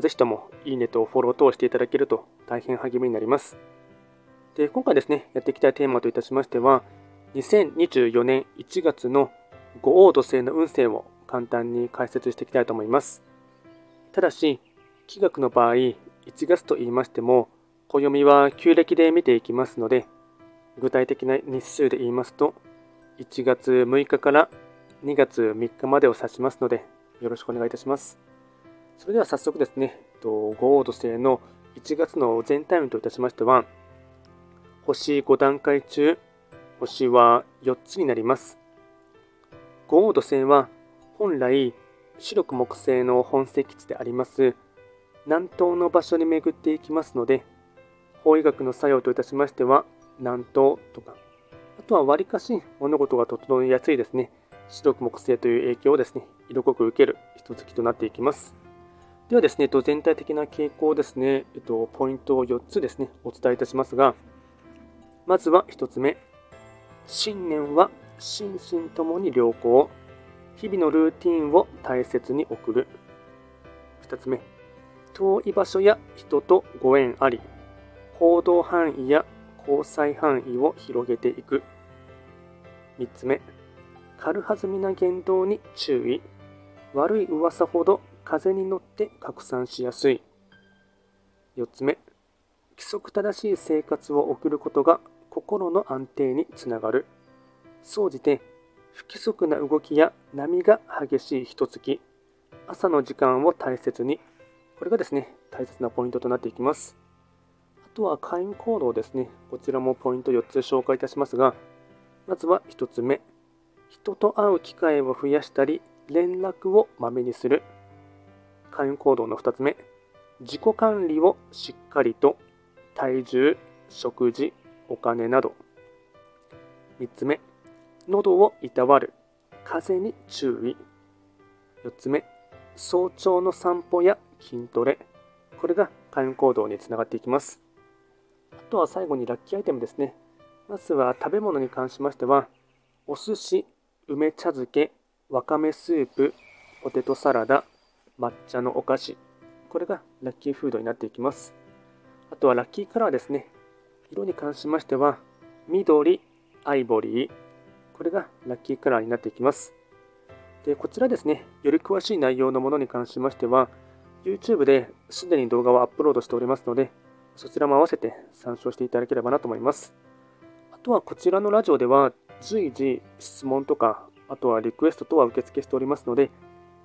ぜひともいいねとフォロー等をしていただけると大変励みになります。で、今回ですね、やっていきたいテーマといたしましては、2024年1月の五王土星の運勢を簡単に解説していきたいと思います。ただし、気学の場合、1月と言いましても、暦は旧暦で見ていきますので、具体的な日数で言いますと、1月6日から2月3日までを指しますので、よろしくお願いいたします。それでは早速ですね、えっと五王土星の1月の全体運といたしましては、星5段階中、星は4つになります。五王土星は本来、白く木星の本石地であります南東の場所に巡っていきますので、法医学の作用といたしましては、南東とか、あとは割かし物事が整いやすいですね、白く木星という影響をですね、色濃く受ける一月となっていきます。ではですね、全体的な傾向ですね、えっと、ポイントを4つですね、お伝えいたしますが、まずは1つ目、新年は心身ともに良好、日々のルーティンを大切に送る。2つ目、遠い場所や人とご縁あり、行動範囲や交際範囲を広げていく。3つ目、軽はずみな言動に注意。悪い噂ほど風に乗って拡散しやすい。4つ目、規則正しい生活を送ることが心の安定につながる。総じて、不規則な動きや波が激しい一月、朝の時間を大切に。これがですね、大切なポイントとなっていきます。あとは会員行動ですね。こちらもポイント4つ紹介いたしますが、まずは1つ目、人と会う機会を増やしたり、連絡をまめにする。会員行動の2つ目、自己管理をしっかりと、体重、食事、お金など。3つ目、喉をいたわる、風邪に注意。4つ目、早朝の散歩や筋トレ。これが会員行動につながっていきます。あとは最後にラッキーアイテムですね。まずは食べ物に関しましては、お寿司、梅茶漬け、わかめスープ、ポテトサラダ、抹茶のお菓子。これがラッキーフードになっていきます。あとはラッキーカラーですね。色に関しましては、緑、アイボリー。これがラッキーカラーになっていきます。で、こちらですね、より詳しい内容のものに関しましては、YouTube ですでに動画をアップロードしておりますので、そちらも合わせて参照していただければなと思います。あとはこちらのラジオでは随時質問とか、あとはリクエスト等は受付しておりますので、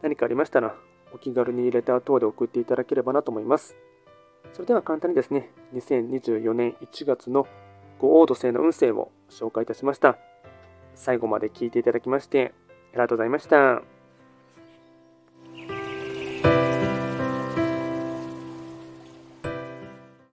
何かありましたらお気軽にレター等で送っていただければなと思います。それでは簡単にですね、2024年1月の五王土星の運勢を紹介いたしました。最後まで聞いていただきまして、ありがとうございました。